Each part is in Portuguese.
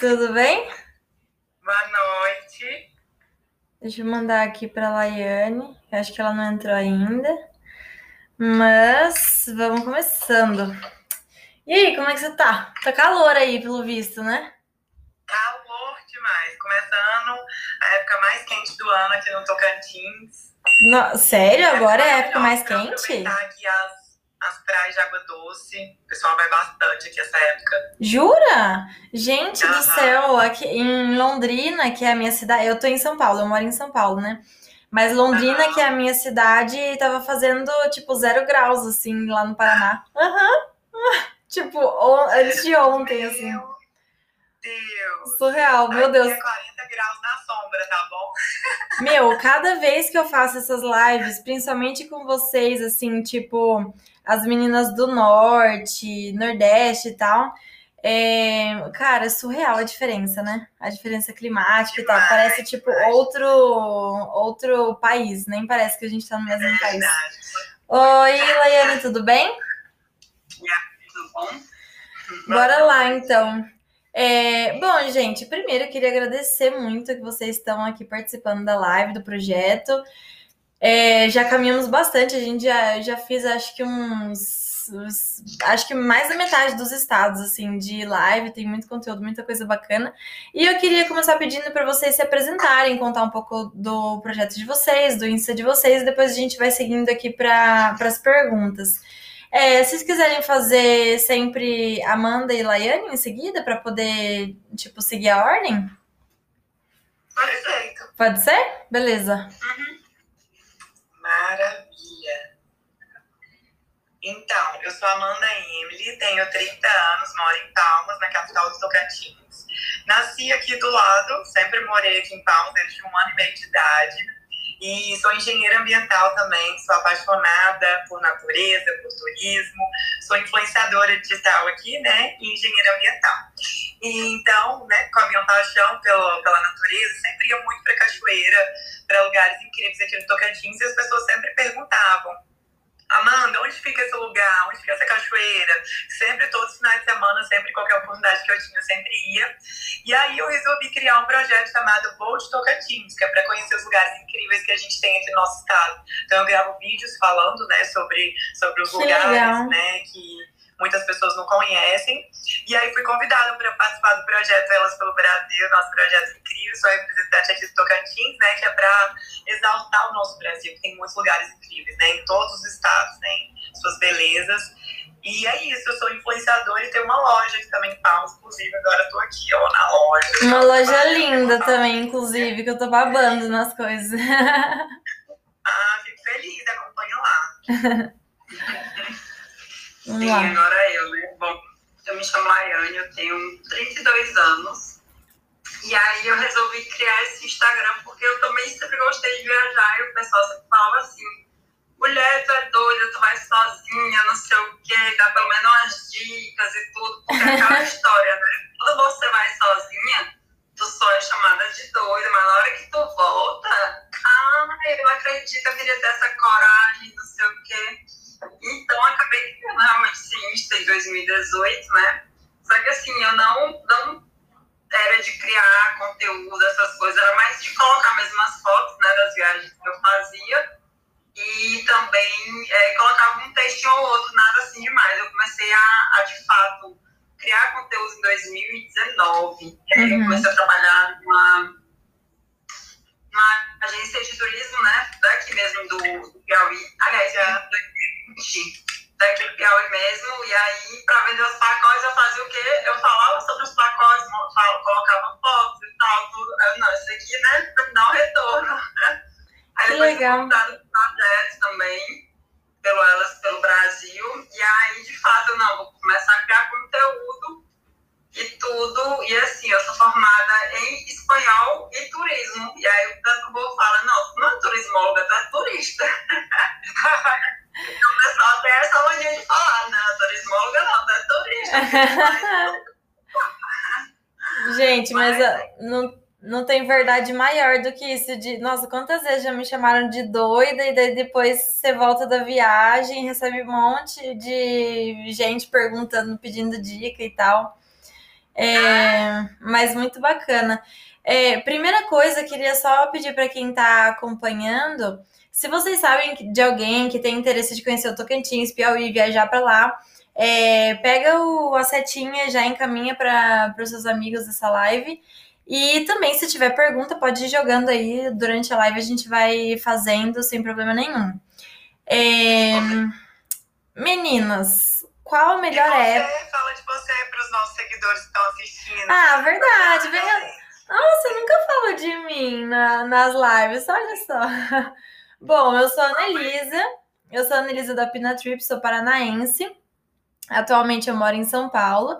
Tudo bem? Boa noite. Deixa eu mandar aqui para a Laiane. Acho que ela não entrou ainda. Mas vamos começando. E aí, como é que você tá? Tá calor aí, pelo visto, né? Calor demais. Começando a época mais quente do ano aqui no Tocantins. No... Sério? Agora é a época mais quente? Aproveitar aqui as as praias de água doce. O pessoal vai bastante aqui essa época. Jura? Gente uhum. do céu, aqui em Londrina, que é a minha cidade, eu tô em São Paulo, eu moro em São Paulo, né? Mas Londrina, uhum. que é a minha cidade, tava fazendo tipo zero graus, assim, lá no Paraná. Aham. Uhum. tipo, antes de ontem, meu assim. Deus. Surreal, meu Deus. É 40 graus na sombra, tá bom? Meu, cada vez que eu faço essas lives, principalmente com vocês, assim, tipo, as meninas do norte, nordeste e tal. É, cara, é surreal a diferença, né? A diferença climática e tal. Parece tipo outro outro país, nem parece que a gente tá no mesmo é país. Oi, Laiane, tudo bem? Tudo bom? Bora lá, então. É, bom, gente, primeiro eu queria agradecer muito que vocês estão aqui participando da live do projeto. É, já caminhamos bastante, a gente já, já fez acho que uns, uns, Acho que mais da metade dos estados, assim, de live, tem muito conteúdo, muita coisa bacana. E eu queria começar pedindo para vocês se apresentarem, contar um pouco do projeto de vocês, do Insta de vocês, e depois a gente vai seguindo aqui para as perguntas. É, se vocês quiserem fazer sempre Amanda e Laiane em seguida, para poder, tipo, seguir a ordem? Perfeito. Pode ser? Beleza. Uhum. Maravilha. Então, eu sou Amanda Emily, tenho 30 anos, moro em Palmas, na capital do Tocantins. Nasci aqui do lado, sempre morei aqui em Palmas desde um ano e meio de idade. E sou engenheira ambiental também, sou apaixonada por natureza, por turismo, sou influenciadora digital aqui, né, e engenheira ambiental. E então, né, com a minha paixão pela, pela natureza, sempre ia muito para cachoeira, para lugares incríveis aqui no Tocantins, e as pessoas sempre perguntavam, Amanda, onde fica esse lugar? Onde fica essa cachoeira? Sempre, todos os finais de semana, sempre, qualquer oportunidade que eu tinha, eu sempre ia. E aí eu resolvi criar um projeto chamado Voo de Tocantins, que é para conhecer os lugares incríveis que a gente tem aqui no nosso estado. Então eu gravo vídeos falando, né, sobre, sobre os Que lugares, legal. né, que muitas pessoas não conhecem. E aí fui convidada para participar do projeto Elas pelo Brasil, nosso projeto incrível, sou representante aqui do Tocantins, né, que é para exaltar o nosso Brasil, que tem muitos lugares incríveis, né, em todos os estados, né, suas belezas. E é isso, eu sou influenciadora e tenho uma loja aqui também em Palmas, inclusive agora eu tô aqui, ó, na loja. Uma loja Vai, linda tá? também, inclusive, que eu tô babando nas coisas. Ah, fico feliz, acompanha lá. Vamos Sim, lá. agora eu, né? Bom, eu me chamo Laiane, eu tenho 32 anos. E aí eu resolvi criar esse Instagram porque eu também sempre gostei de viajar e o pessoal sempre falava assim, mulher, tu é doida, tu vai sozinha, não sei o quê, dá pelo menos umas dicas e tudo, porque é aquela história, né? Quando você vai sozinha, tu só é chamada de doida, mas na hora que tu volta, ah, eu não acredito, eu queria ter essa coragem, não sei o quê. Então, acabei criando realmente esse Insta em 2018, né? Só que assim, eu não, não era de criar conteúdo, essas coisas, era mais de colocar mesmo as fotos né, das viagens que eu fazia e também é, colocava um textinho ou outro, nada assim demais. Eu comecei a, a de fato, criar conteúdo em 2019. E aí Uhum. eu comecei a trabalhar numa, numa agência de turismo, né? Daqui mesmo do, do Piauí. Aliás, Já. 2020, daqui do Piauí mesmo. E aí, para vender os pacotes, eu fazia o quê? Eu falava sobre os pacotes, mo- fal- colocava fotos e tal, tudo. Eu, não, isso aqui, né? Pra me dar um retorno. Aí Que depois legal. fui convidada pro projeto também, pelo Elas pelo Brasil. E aí, de fato, eu não, vou começar a criar conteúdo e tudo. E assim, eu sou formada em espanhol e turismo. E aí o tanto bom fala, não, tu não é turismóloga, tu é turista. o pessoal até essa mania de falar, não, turismóloga não, tu é turista. Gente, mas Mas- ah, não, não tem verdade maior do que isso de, nossa, quantas vezes já me chamaram de doida e daí depois você volta da viagem, recebe um monte de gente perguntando, pedindo dica e tal. É, mas muito bacana. É, primeira coisa, queria só pedir para quem está acompanhando, se vocês sabem de alguém que tem interesse de conhecer o Tocantins, Piauí, viajar para lá, é, pega o, a setinha, já encaminha para os seus amigos dessa live. E também, se tiver pergunta, pode ir jogando aí durante a live, a gente vai fazendo sem problema nenhum. É, meninas, qual a melhor época? Fala de você para os nossos seguidores que estão assistindo. Ah, verdade. Venha... Nossa, nunca falou de mim na, nas lives, olha só. Bom, eu sou a Anelisa, eu sou a Anelisa da Pina Trip, sou paranaense. Atualmente eu moro em São Paulo.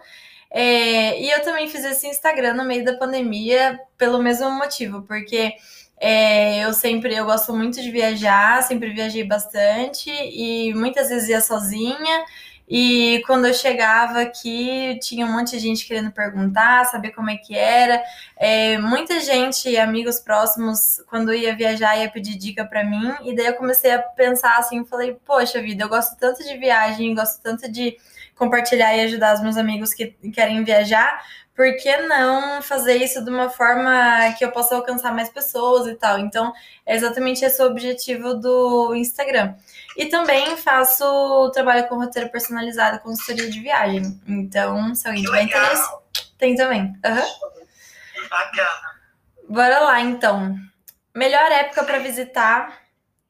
É, e eu também fiz esse Instagram no meio da pandemia pelo mesmo motivo, porque é, eu sempre eu gosto muito de viajar, sempre viajei bastante e muitas vezes ia sozinha. E quando eu chegava aqui, tinha um monte de gente querendo perguntar, saber como é que era. É, muita gente, amigos próximos, quando ia viajar, ia pedir dica para mim. E daí eu comecei a pensar assim, falei, poxa vida, eu gosto tanto de viagem, gosto tanto de compartilhar e ajudar os meus amigos que querem viajar, por que não fazer isso de uma forma que eu possa alcançar mais pessoas e tal? Então, é exatamente esse o objetivo do Instagram. E também faço trabalho com roteiro personalizado, consultoria de viagem. Então, se alguém tiver interesse, tem também. Uhum. Bacana. Bora lá, então. Melhor época para visitar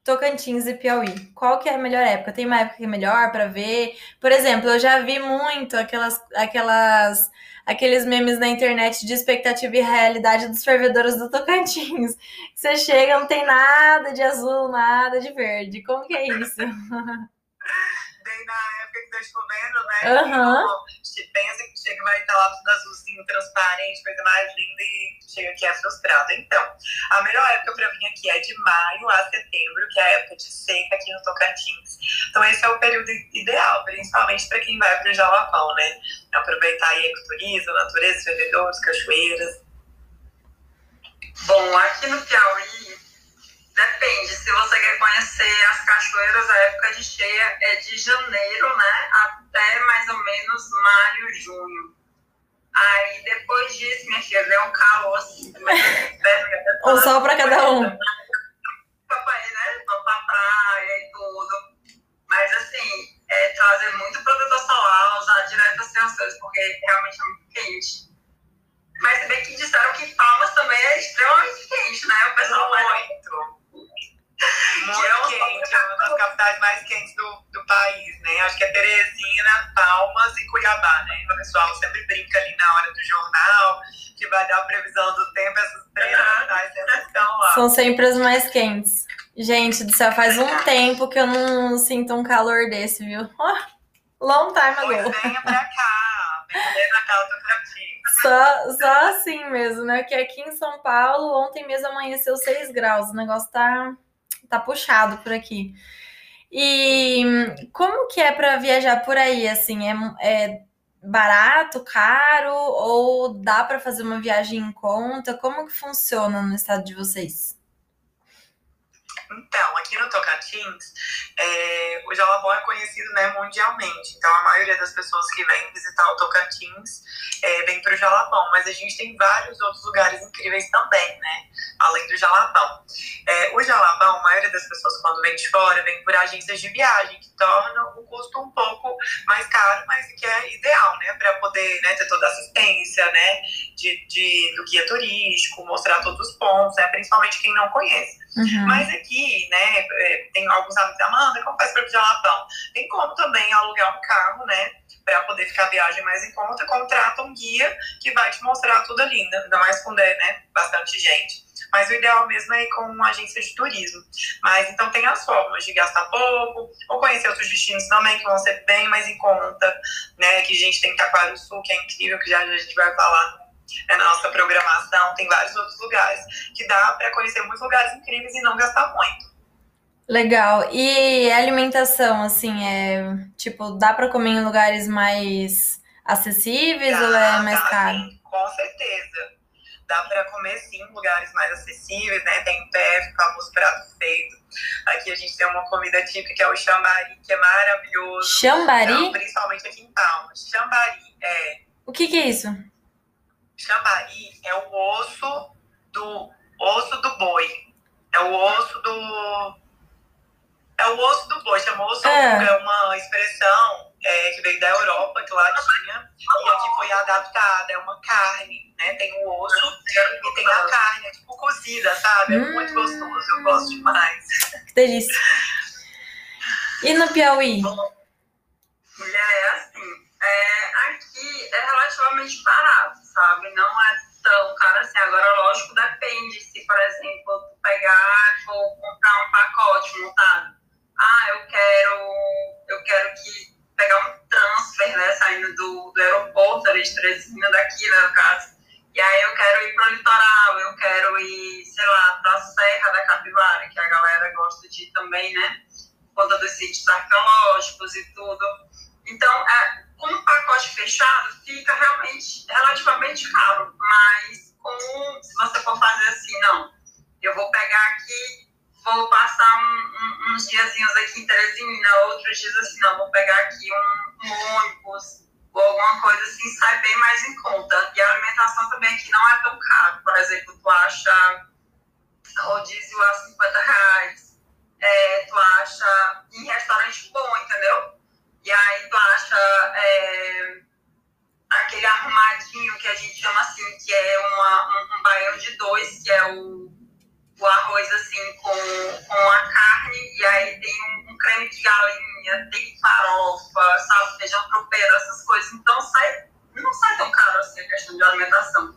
Tocantins e Piauí. Qual que é a melhor época? Tem uma época que é melhor para ver? Por exemplo, eu já vi muito aquelas, aquelas, aqueles memes na internet de expectativa e realidade dos fervedores do Tocantins. Você chega, não tem nada de azul, nada de verde. Como que é isso? Bem na que tá chovendo, né? Uhum. Então, pensa que chega vai estar lá tudo azulzinho, transparente, coisa mais linda e chega aqui é frustrado. Então, a melhor época para vir aqui é de maio a setembro, que é a época de seca aqui no Tocantins. Então, esse é o período ideal, principalmente para quem vai para o Jalapão, né? Aproveitar aí ecoturismo, natureza, fervedouros, cachoeiras. Bom, aqui no Piauí, depende. Se você quer conhecer as cachoeiras, a época de cheia é de janeiro, né? Até mais ou menos maio, junho. Aí depois disso, minha filha, deu um calor assim. um sol pra cada um. Papai, né? Vou pra praia e tudo. Mas assim, é, trazer muito protetor solar, usar direto assim as coisas, porque realmente é muito quente. Mas se bem que disseram que Palmas também é extremamente quente, né? O pessoal vai muito. Muito é quente, é uma das capitais mais quentes do, do país, né? Acho que é Teresina, Palmas e Cuiabá, né? O pessoal sempre brinca ali na hora do jornal, que vai dar a previsão do tempo, essas três capitais sempre estão lá. São sempre as mais quentes. Gente do céu, faz um tempo que eu não sinto um calor desse, viu? Oh, long time ago. Pois venha pra cá, venha na casa do só, só assim mesmo, né? Que aqui em São Paulo, ontem mesmo amanheceu 6 graus. O negócio tá tá puxado por aqui. E como que é para viajar por aí? Assim, é, é barato, caro ou dá para fazer uma viagem em conta? Como que funciona no estado de vocês? Então, aqui no Tocantins, é, o Jalapão é conhecido né, mundialmente. Então, a maioria das pessoas que vêm visitar o Tocantins é, vem para o Jalapão. Mas a gente tem vários outros lugares incríveis também, né? Além do Jalapão. É, o Jalapão, a maioria das pessoas, quando vem de fora, vem por agências de viagem, que tornam o custo um pouco mais caro, mas que é ideal, né? Para poder né, ter toda a assistência, né? De, de, do guia turístico, mostrar todos os pontos, né? Principalmente quem não conhece. Uhum. Mas aqui, né, é, tem alguns amigos, Amanda, como faz para o Jalapão? Tem como também alugar um carro, né, para poder ficar a viagem mais em conta, contrata um guia que vai te mostrar tudo ali, né, ainda mais quando é, né, bastante gente. Mas o ideal mesmo é ir com uma agência de turismo. Mas então tem as formas de gastar pouco, ou conhecer outros destinos também, que vão ser bem mais em conta, né? Que a gente tem Taquaro Sul, que é incrível, que já a gente vai falar é na nossa programação, tem vários outros lugares que dá para conhecer muitos lugares incríveis e não gastar muito. Legal. E alimentação, assim, é tipo, dá para comer em lugares mais acessíveis dá, ou é mais dá, caro? Sim, com certeza. Dá para comer sim em lugares mais acessíveis, né? Tem PF, famoso prato feito. Aqui a gente tem uma comida típica que é o chambari, que é maravilhoso. Chambari? Então, principalmente aqui em Palmas. Chambari, é. O que, que é isso? Chambari é o osso do osso do boi. É o osso do. É o osso do boi, chama osso é. é uma expressão é, que veio da Europa, que lá tinha, e aqui foi adaptada, é uma carne, né? Tem o osso e tem a carne, é tipo cozida, sabe? É hum. muito gostoso, eu gosto demais. Que delícia. E no Piauí? Mulher, é assim, é, aqui é relativamente barato? Não é tão caro assim. Agora, lógico, depende o, o arroz assim com, com a carne, e aí tem um, um creme de galinha, tem farofa, sabe, feijão tropeiro, essas coisas. Então sai, não sai tão caro assim a questão de alimentação.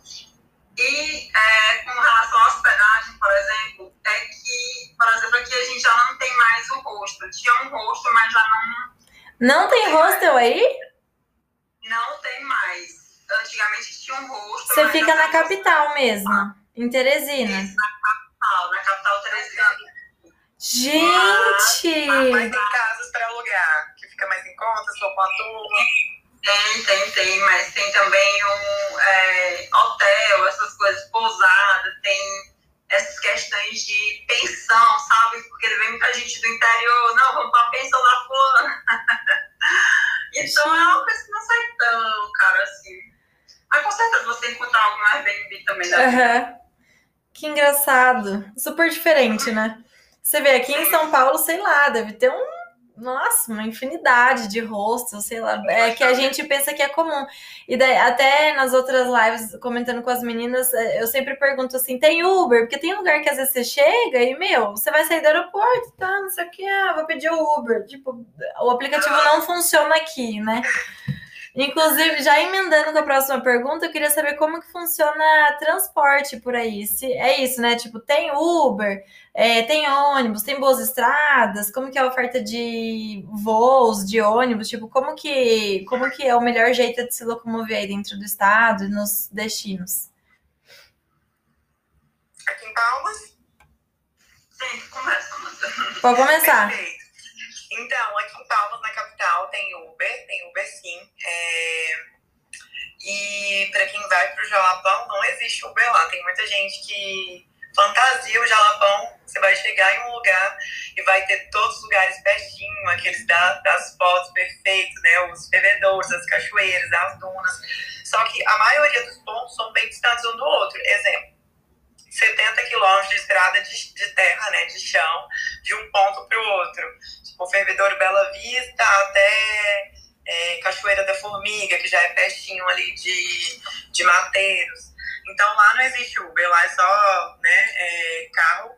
E é, com relação à hospedagem, por exemplo, é que, por exemplo, aqui a gente já não tem mais o rosto. Tinha um rosto, mas já não não tem hostel aí? Não tem mais. Antigamente tinha um hostel. Você fica na capital mesmo, em Teresina. Isso, na capital, na capital Teresina. Gente! Mas, mas tem casas para alugar, que fica mais em conta, se for com a turma. Tem, tem, tem, mas tem também um é, hotel, essas coisas, pousada, tem essas questões de pensão, sabe? Porque vem muita gente do interior, não, vamos para a pensão da fulana. então é uma coisa que não sai tão caro assim. Mas com certeza você encontrar algo no Airbnb também deve. Uhum. Que engraçado. Super diferente, né? Você vê aqui em São Paulo, sei lá, deve ter um nossa, uma infinidade de rostos, sei lá, é que a gente pensa que é comum. E daí, até nas outras lives, comentando com as meninas, é, eu sempre pergunto assim: tem Uber? Porque tem lugar que às vezes você chega e, meu, você vai sair do aeroporto, tá? Não sei o que, ah, vou pedir o Uber. Tipo, o aplicativo não funciona aqui, né? Inclusive, já emendando com a próxima pergunta, eu queria saber como que funciona transporte por aí. Se é isso, né? Tipo, tem Uber, é, tem ônibus, tem boas estradas, como que é a oferta de voos, de ônibus, tipo, como que, como que é o melhor jeito de se locomover aí dentro do estado e nos destinos? Aqui em Palmas? Sim, começa. Pode começar. Perfeito. Então, aqui em Palmas, na capital, tem Uber, tem Uber sim. É... E para quem vai para o Jalapão, não existe Uber lá. Tem muita gente que fantasia o Jalapão. Você vai chegar em um lugar e vai ter todos os lugares pertinho, aqueles da, das fotos perfeitos, né? Os bebedouros, as cachoeiras, as dunas. Só que a maioria dos pontos são bem distantes um do outro. Exemplo, 70 quilômetros de estrada de, de, terra, né, de chão, de um ponto para o outro o Fervedouro Bela Vista até é, Cachoeira da Formiga, que já é pertinho ali de, de Mateiros. Então lá não existe Uber, lá é só né, é, carro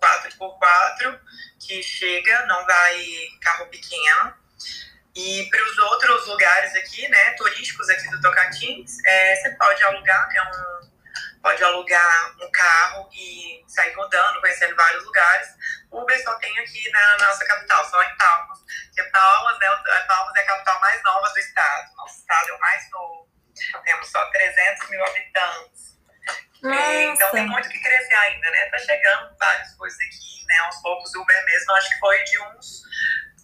4x4 que chega, não vai carro pequeno. E para os outros lugares aqui, né, turísticos aqui do Tocantins, é, você pode alugar, é um pode alugar um carro e sair rodando, conhecendo vários lugares. Uber só tem aqui na nossa capital, só em Palmas. Porque Palmas, né, Palmas é a capital mais nova do estado. Nosso estado é o mais novo. Temos só 300 mil habitantes. É, então tem muito que crescer ainda, né? Tá chegando várias coisas aqui, né? Aos poucos, Uber mesmo, acho que foi de uns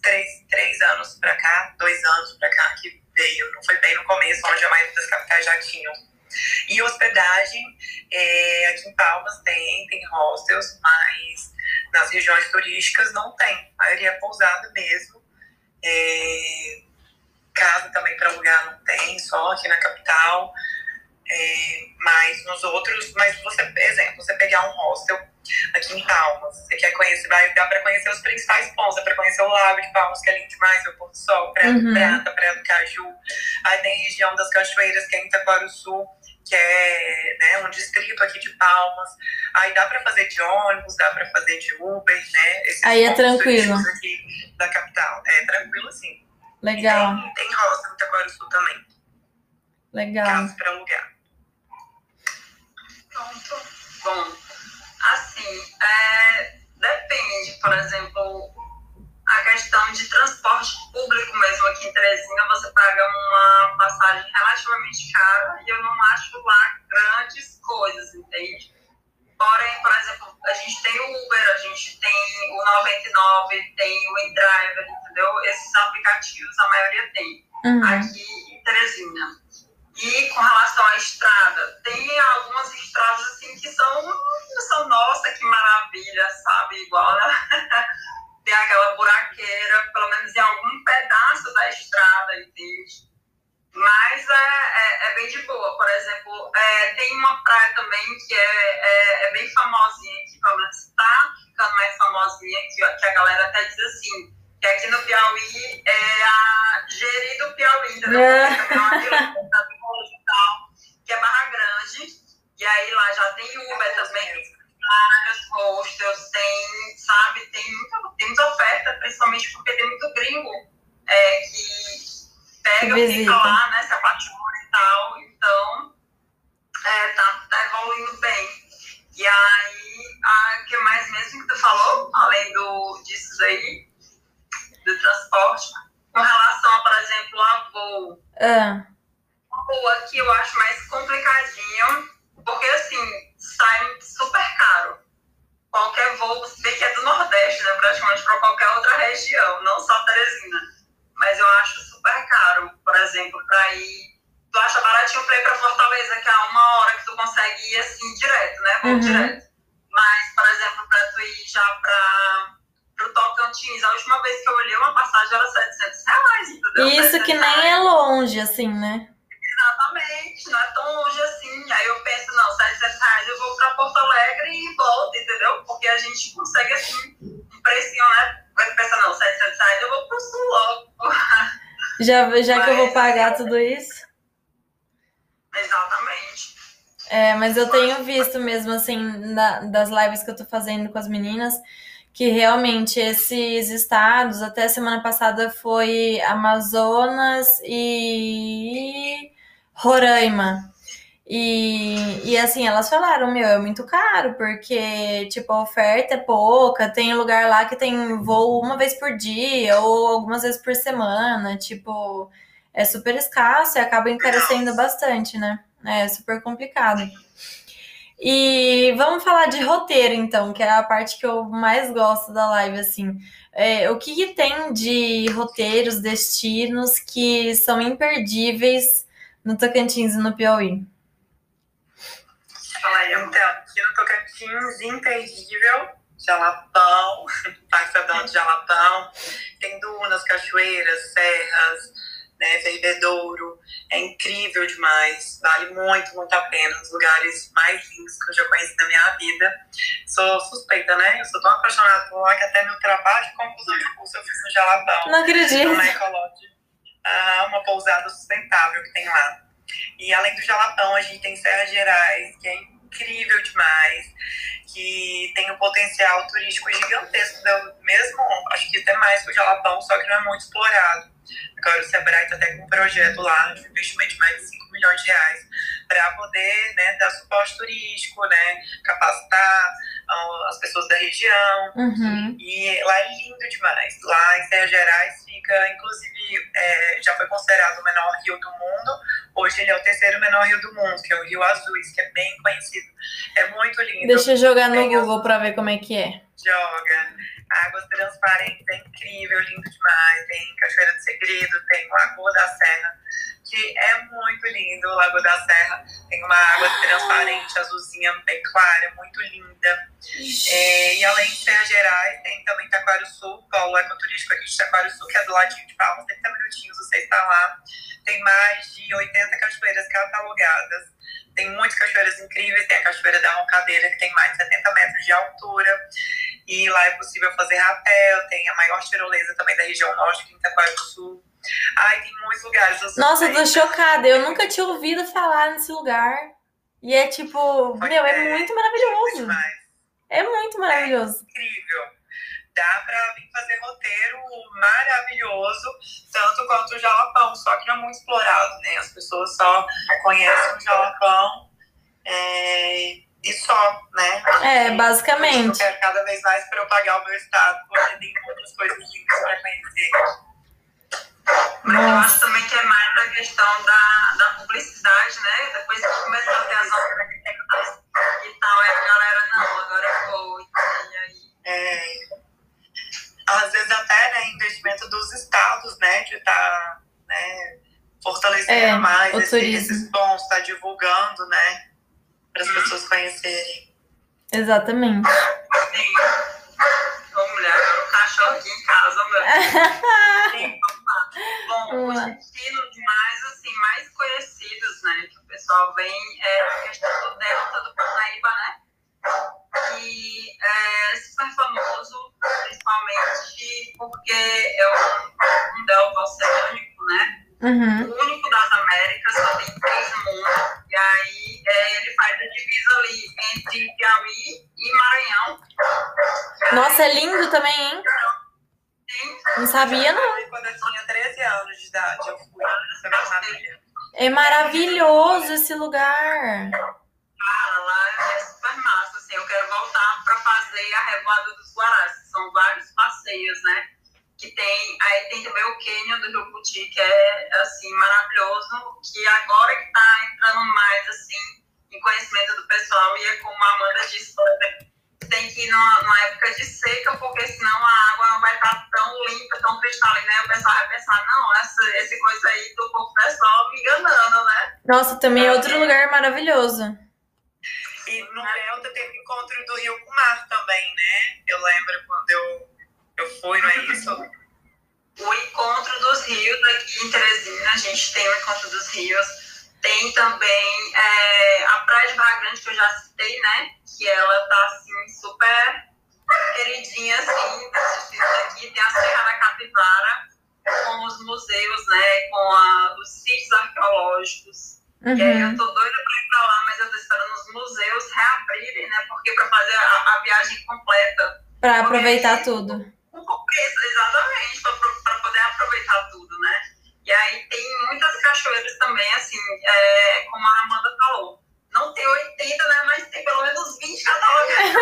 três, três anos para cá, dois anos para cá que veio. Não foi bem no começo, onde a maioria das capitais já tinham e hospedagem, é, aqui em Palmas tem, tem hostels, mas nas regiões turísticas não tem. A maioria é pousada mesmo. É, casa também para alugar não tem, só aqui na capital. É, mas nos outros, mas você, exemplo, você pegar um hostel aqui em Palmas, você quer conhecer, vai dar para conhecer os principais pontos, dá para conhecer o Lago de Palmas, que é lindo demais, o Porto Sol, Praia uhum. do Prata, Praia do Caju, aí tem a região das cachoeiras, que é em Sul, que é né, um distrito aqui de Palmas. Aí dá para fazer de ônibus, dá para fazer de Uber, né? Esses aí é tranquilo. Aqui da capital. É tranquilo, sim. Legal. E tem, tem roça em Itaquaruçu também. Legal. Casa para alugar. Pronto. Bom, assim, é, depende, por exemplo, a questão de transporte público mesmo aqui em Teresina, você paga uma passagem relativamente cara e eu não acho lá grandes coisas, entende? Porém, por exemplo, a gente tem o Uber, a gente tem o 99, tem o InDriver, entendeu? Esses aplicativos a maioria tem uhum. aqui em Teresina. E com relação à estrada, tem algumas estradas assim que são, são nossa, que maravilha, sabe? Igual, né? tem aquela buraqueira, pelo menos em algum pedaço da estrada, entende? Mas é, é, é bem de boa. Por exemplo, é, tem uma praia também que é, é, é bem famosinha, que pelo menos está ficando mais famosinha, que, que a galera até diz assim, que aqui no Piauí é a Geri do Piauí, entendeu? É. é uma que é Barra Grande, e aí lá já tem Uber também, vários hostels, tem, sabe, tem muita, tem muita oferta, principalmente porque tem muito gringo é, que pega, que fica lá, né, se apaixona e tal, então é, tá, tá evoluindo bem. E aí, o que mais mesmo que tu falou, além do, disso aí, do transporte, com relação a, por exemplo, a voo. É. Voo aqui eu acho mais complicadinho, porque assim, sai. Qualquer voo, você vê que é do Nordeste, né? Praticamente para qualquer outra região, não só Teresina. Mas eu acho super caro, por exemplo, para ir. Tu acha baratinho para ir para Fortaleza, que é uma hora que tu consegue ir assim direto, né? Voo uhum. direto. Mas, por exemplo, para tu ir já para o Tocantins, a última vez que eu olhei uma passagem era 700 reais, entendeu? Isso que nem é longe, assim, né? Exatamente, não é tão longe assim. Aí eu penso, não, 700 reais eu vou para Porto Alegre e volto, entendeu? Porque a gente consegue, assim, um precinho, né? Vai pensar, não, 700 reais eu vou pro sul logo. Já, já mas, que eu vou pagar tudo isso? Exatamente. É, mas eu tenho visto mesmo, assim, na, das lives que eu tô fazendo com as meninas, que realmente esses estados, até semana passada foi Amazonas e Roraima. E, e assim, elas falaram, meu, é muito caro, porque, tipo, a oferta é pouca, tem lugar lá que tem voo uma vez por dia, ou algumas vezes por semana, tipo, é super escasso e acaba encarecendo bastante, né? É super complicado. E vamos falar de roteiro, então, que é a parte que eu mais gosto da live, assim. É, o que, que tem de roteiros, destinos que são imperdíveis no Tocantins e no Piauí? Olha, então, aqui no Tocantins, imperdível, Jalapão, Parque de Jalapão, tem dunas, cachoeiras, serras, né, Verbedouro, é incrível demais, vale muito, muito a pena, um dos lugares mais lindos que eu já conheci na minha vida. Sou suspeita, né, eu sou tão apaixonada por lá que até meu trabalho de conclusão de curso eu fiz no Jalapão. Não acredito. No Ecolodge uma pousada sustentável que tem lá. E além do Jalapão, a gente tem Serra Gerais, que é incrível demais, que tem um potencial turístico gigantesco, mesmo, acho que até mais que o Jalapão, só que não é muito explorado. Agora o Sebrae está até com um projeto lá de investimento de mais de 5 milhões de reais para poder né, dar suporte turístico, né, capacitar as pessoas da região. Uhum. E lá é lindo demais. Lá em Serra Gerais fica, inclusive, é, já foi considerado o menor rio do mundo. Hoje ele é o terceiro menor rio do mundo, que é o Rio Azuis, que é bem conhecido. É muito lindo. Deixa eu jogar no Google para ver como é que é. Joga. Águas transparentes, é incrível, lindo demais. Tem Cachoeira do Segredo, tem Lagoa da Serra que é muito lindo. O Lago da Serra tem uma água transparente, azulzinha, bem clara, muito linda. É, e além de Serra Gerais, tem também Taquaro Sul, polo ecoturístico aqui de Taquaro Sul, que é do ladinho de Palmas, 30 minutinhos você está lá. Tem mais de 80 cachoeiras catalogadas. Tem muitas cachoeiras incríveis, tem a Cachoeira da Roncadeira, que tem mais de 70 metros de altura. E lá é possível fazer rapel, tem a maior tirolesa também da região norte, em Itaquara do Sul. Ai, tem muitos lugares. Nossa, eu tô chocada. Eu nunca tinha ouvido falar nesse lugar. E é tipo, Foi meu, é, é muito maravilhoso. É muito maravilhoso. É incrível. Dá pra vir fazer roteiro maravilhoso, tanto quanto o Jalapão, só que não é muito explorado, né? As pessoas só conhecem o Jalapão. É, e só, né? É, basicamente. Eu quero cada vez mais propagar o meu estado, porque tem muitas coisas lindas para conhecer. Mas eu acho também que é mais a questão da, da publicidade, né? Depois que começou a ter as outras e tal, aí a galera, não, agora eu vou, e aí. É. Às vezes até, né, investimento dos estados, né, de estar, tá, né, fortalecendo é, mais esse, esses pontos, estar tá divulgando, né? para as pessoas conhecerem. Exatamente. Sim. Ô, mulher, agora o cachorro aqui em casa, meu. Bom, os destinos mais, assim, mais conhecidos, né, que o pessoal vem, é a questão do Delta do Parnaíba, né? Que é super famoso, principalmente porque é um, um delta oceânico, né? Uhum. O único das Américas, só tem três no mundo. E aí é, ele faz a divisa ali entre Piauí e Maranhão. Nossa, é lindo também, hein? Sim. Não sabia, não. Anos de idade, eu fui. É maravilhoso esse lugar. Também é outro lugar maravilhoso. E no Delta teve encontro do Rio com o mar também, né? Eu lembro quando eu eu fui, não é isso? O Encontro dos Rios aqui em Teresina, a gente tem o Encontro dos Rios. Tem também é, a Praia de Barra Grande, que eu já citei, né? Que ela tá, assim, super queridinha, assim, aqui. Tem a Serra da Capivara, com os museus, né? Com a, os sítios arqueológicos. Uhum. E aí eu tô doida pra ir pra lá, mas eu tô esperando os museus reabrirem, né? Porque pra fazer a, a viagem completa. Pra aproveitar tudo exatamente, para poder aproveitar tudo, né? E aí tem muitas cachoeiras também, assim, é, como a Amanda falou. Não tem 80, né? Mas tem pelo menos 20 catalogadas.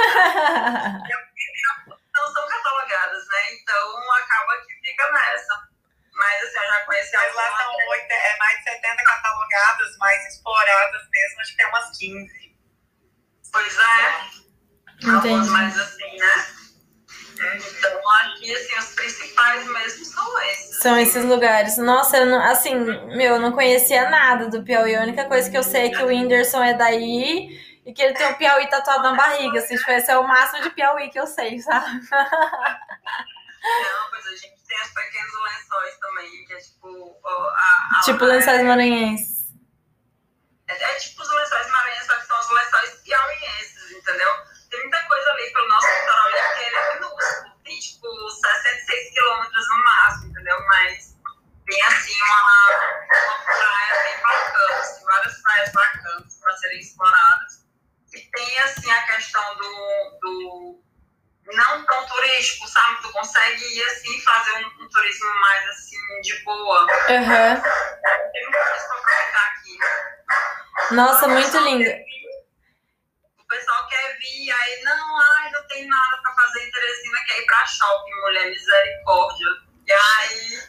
não são catalogadas, né? Então acaba que fica nessa. Mas assim, eu já conheci Mas lá são 8, é mais de 70 catalogadas, mais exploradas mesmo, acho que tem umas 15. Pois é. Algumas mais assim, né? Então, aqui, assim, os principais mesmo são esses. São esses lugares. Nossa, eu não, assim, meu, eu não conhecia nada do Piauí. A única coisa que eu sei é que o Whindersson é daí e que ele tem o Piauí tatuado na barriga. Assim, tipo, esse é o máximo de Piauí que eu sei, sabe? Não, mas a gente tem os pequenos lençóis também, que é tipo. A, a tipo lençóis é, maranhenses. É, é tipo os lençóis maranhenses, só que são os lençóis piauienses, entendeu? tem muita coisa ali pelo nosso litoral e aquele é minúsculo. Tem tipo 66 quilômetros no máximo, entendeu? Mas tem assim uma, uma praia bem bacana, assim, várias praias bacanas para serem exploradas. E tem assim a questão do, do não tão turístico, sabe? Tu consegue ir assim, fazer um, um turismo mais assim, de boa. Uhum. Tem muita coisa pra aproveitar aqui. Nossa, muito lindo pessoal quer vir, aí não, ai, não tem nada para fazer em Teresina, quer ir para shopping, mulher, misericórdia. E aí,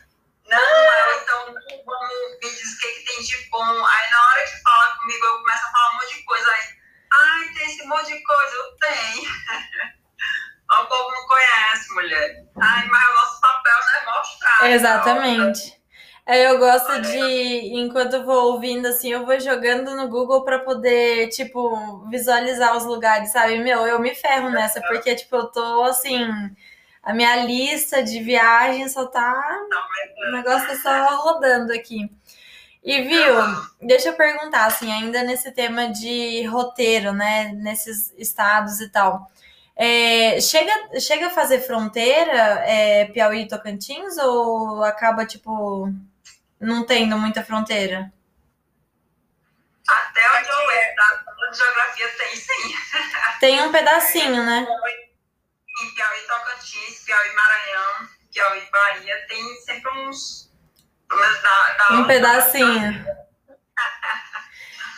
Exatamente. É, eu gosto de, enquanto vou ouvindo, assim, eu vou jogando no Google para poder, tipo, visualizar os lugares, sabe? Meu, eu me ferro nessa, porque, tipo, eu tô, assim, a minha lista de viagens só tá, o negócio tá só rodando aqui. E viu, deixa eu perguntar, assim, ainda nesse tema de roteiro, né, nesses estados e tal. É, chega, chega a fazer fronteira é, Piauí e Tocantins ou acaba, tipo, não tendo muita fronteira? Até onde eu lembro, da geografia tem sim. Tem um pedacinho, né? Em Piauí, Tocantins, Piauí, Maranhão, Piauí, Bahia, tem sempre uns. Da, da um pedacinho.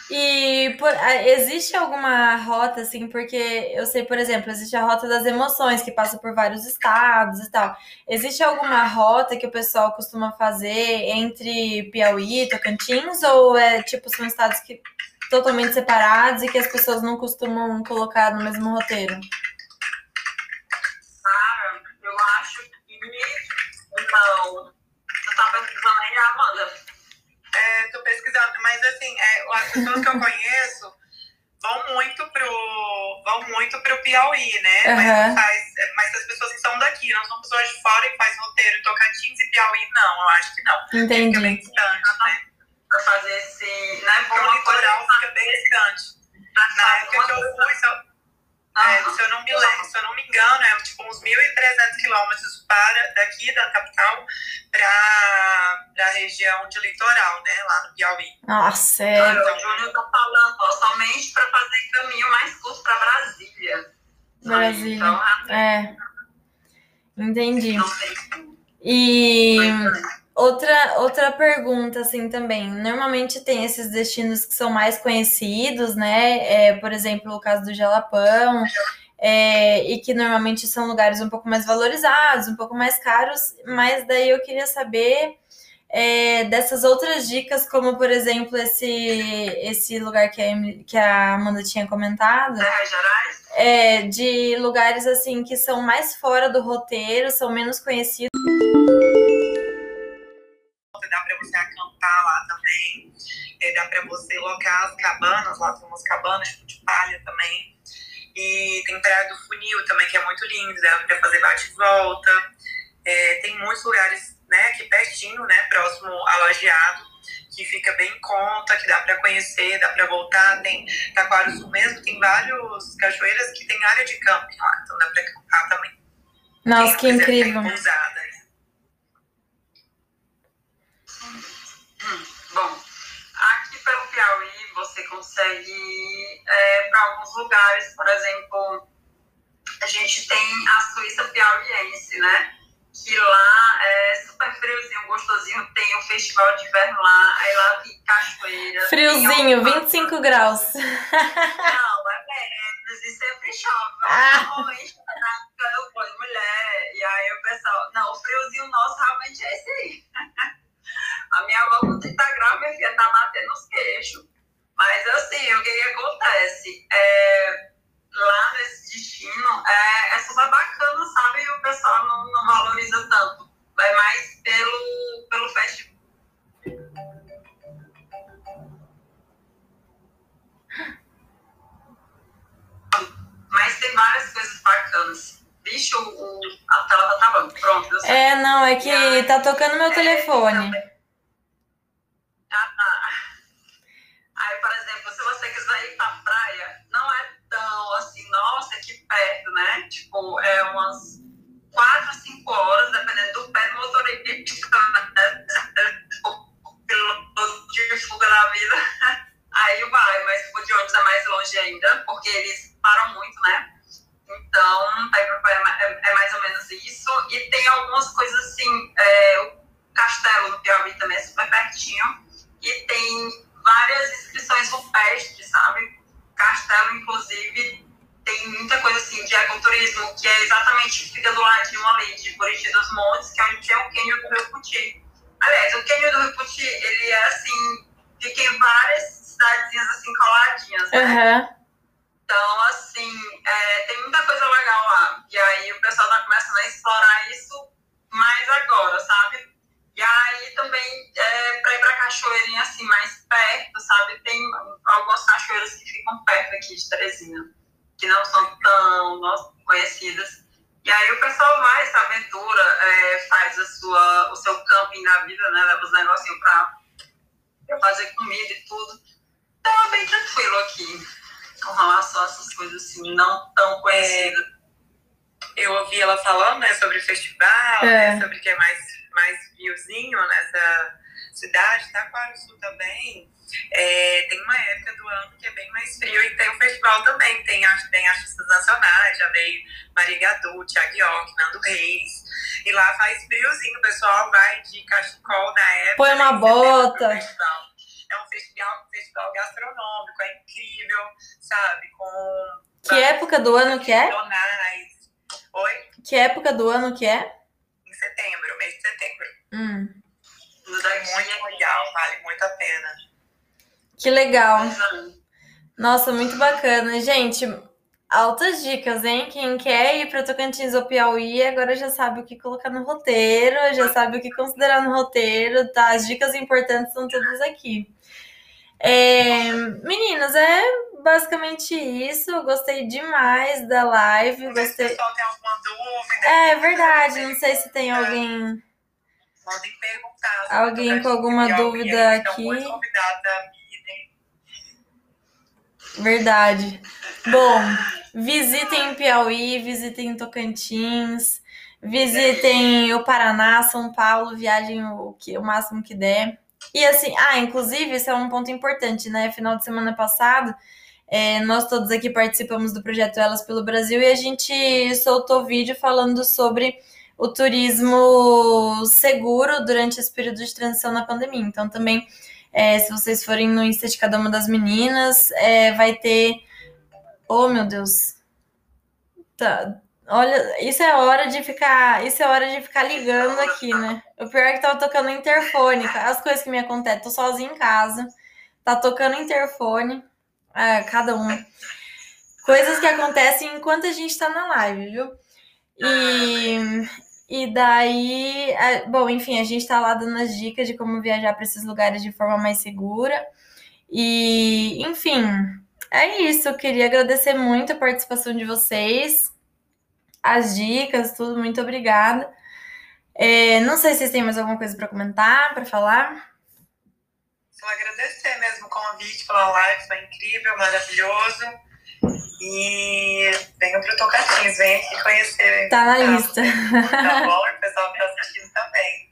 E por, existe alguma rota, assim, porque eu sei, por exemplo, existe a rota das emoções, que passa por vários estados e tal. Existe alguma rota que o pessoal costuma fazer entre Piauí e Tocantins, ou é tipo, são estados que totalmente separados e que as pessoas não costumam colocar no mesmo roteiro? Ah, eu acho que não. Você tá pesquisando aí, Amanda? É, tô pesquisando, mas assim, é, as pessoas que eu conheço vão muito pro, vão muito pro Piauí, né? Uhum. Mas, faz, mas as pessoas que são daqui, não são pessoas de fora que fazem roteiro Tocantins e Piauí, não, eu acho que não. Entendi. Fica bem distante, né? Pra fazer esse. Né? Porque o litoral fica bem distante. Na época que eu fui, só, é, se, eu não me lembro, se eu não me engano, é tipo uns 1.300 quilômetros para daqui da capital para a região de litoral, né? Lá no Piauí. Nossa, é. o Júnior tá falando, ó, somente para fazer caminho mais curto para Brasília. Brasília. Então, é. Entendi. E. Outra, outra pergunta, assim, também. Normalmente tem esses destinos que são mais conhecidos, né? É, por exemplo, o caso do Jalapão, é, e que normalmente são lugares um pouco mais valorizados, um pouco mais caros, mas daí eu queria saber é, dessas outras dicas, como, por exemplo, esse, esse lugar que a, que a Amanda tinha comentado. Gerais? É, de lugares, assim, que são mais fora do roteiro, são menos conhecidos é, dá para você locar as cabanas, lá tem umas cabanas tipo, de palha também. E tem Praia do Funil também, que é muito lindo, dá para fazer bate e volta. É, tem muitos lugares né, aqui pertinho, né, próximo a Lajeado, que fica bem em conta, que dá para conhecer, dá para voltar. Tem Taquarussu mesmo, tem vários cachoeiras que tem área de camping lá, então dá para acampar também. Nossa, que incrível. Pousada, você consegue ir é, para alguns lugares, por exemplo, a gente tem a Suíça Piauiense, né? Que lá é super friozinho, gostosinho, tem o festival de inverno lá, aí lá tem cachoeira. Friozinho, tem 25 graus. Não, é menos, e sempre chove. Ah. Normalmente, eu vou mulher, e aí o pessoal, não, o friozinho nosso realmente é esse aí. A minha avó com 30 graus, minha filha tá batendo os queixos. Mas assim, o que, que acontece? É, lá nesse destino é, é super bacana, sabe? E o pessoal não, não valoriza tanto. É mais pelo, pelo festival. Mas tem várias coisas bacanas. Bicho, o, a tela tá travando. Pronto. É, não, é que tá tocando meu é, telefone. Também. Aqui de Teresina, que não são tão nossa, conhecidas. E aí o pessoal vai, essa aventura, é, faz a sua, o seu camping na vida, né? Leva os negocinhos para fazer comida e tudo. Então é bem tranquilo aqui, com relação a essas coisas assim, não tão conhecidas. É, eu ouvi ela falando né, sobre festival, é. né, sobre que é mais mais friozinho nessa cidade, Taquarussu também, é, tem uma época do ano que é bem mais frio e tem o festival também, tem, tem artistas nacionais, já veio Maria Gadu, Thiago York, Nando Reis, e lá faz friozinho, o pessoal vai de cachecol na época. Põe uma bota. É um festival, um festival gastronômico, é incrível, sabe? Com que época do ano que é? Oi? Que época do ano que é? setembro, mês de setembro. Hum. É muito legal, vale muito a pena. Que legal. Nossa, muito bacana. Gente, altas dicas, hein? Quem quer ir para Tocantins ou Piauí agora já sabe o que colocar no roteiro, já sabe o que considerar no roteiro, tá? As dicas importantes são todas aqui. É, meninas, é basicamente isso. Gostei demais da live. Gostei. Se o pessoal tem alguma dúvida. É verdade, não sei se tem alguém. Podem perguntar. Alguém com alguma dúvida aqui. Verdade. Bom, visitem Piauí, visitem Tocantins, visitem o Paraná, São Paulo, viajem o, que, o máximo que der. E assim, ah, inclusive, esse é um ponto importante, né? Final de semana passado, é, nós todos aqui participamos do projeto Elas pelo Brasil e a gente soltou vídeo falando sobre o turismo seguro durante esse período de transição na pandemia. Então, também, é, se vocês forem no Insta de cada uma das meninas, é, vai ter. Oh, meu Deus! Tá, Olha, isso é hora de ficar, isso é hora de ficar ligando aqui, né? O pior é que tava tocando interfone, as coisas que me acontecem, tô sozinha em casa, tá tocando interfone, é, cada um. Coisas que acontecem enquanto a gente tá na live, viu? E, e daí, bom, enfim, a gente tá lá dando as dicas de como viajar para esses lugares de forma mais segura. E, enfim, é isso. Eu queria agradecer muito a participação de vocês as dicas, tudo. Muito obrigada. É, não sei se vocês têm mais alguma coisa para comentar, para falar. Só agradecer mesmo o convite pela live, foi incrível, maravilhoso. E venham para o Tocantins, venham aqui conhecer. Tá na lista. Tá bom, o pessoal que está assistindo também.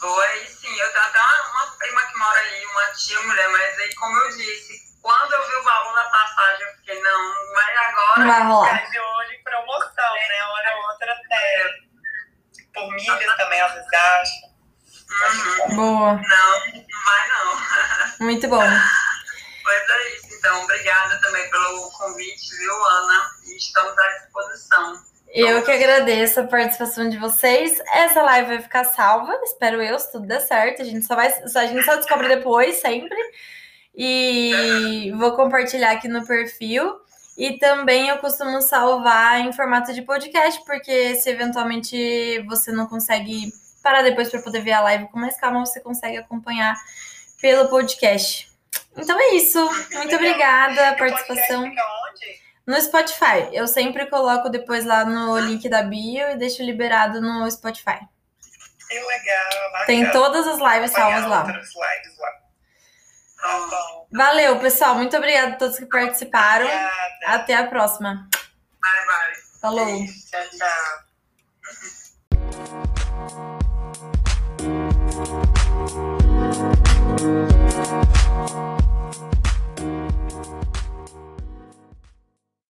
Vou aí sim, eu tenho até uma, uma prima que mora aí, uma tia mulher, mas aí, como eu disse, quando eu vi o valor da passagem, eu fiquei, não, vai agora. Não vai rolar. de olho em promoção, né? Hora ou outra até. Por milhas também, às vezes. Uhum. Boa. Não, não vai não. Muito bom. Então. Obrigada também pelo convite, viu, Ana? E estamos à disposição. Eu que agradeço a participação de vocês. Essa live vai ficar salva, espero eu, se tudo der certo. A gente só vai, a gente só descobre depois, sempre. E vou compartilhar aqui no perfil. E também eu costumo salvar em formato de podcast, porque se eventualmente você não consegue parar depois para poder ver a live com mais calma, você consegue acompanhar pelo podcast. Então é isso. Muito obrigada a participação. No Spotify. Eu sempre coloco depois lá no link da bio e deixo liberado no Spotify. Que legal. Tem todas as lives salvas lá. Lives lá. Tá Valeu, pessoal. Muito obrigada a todos que participaram. Obrigada. Até a próxima. Bye, bye. Falou. Tchau, tchau.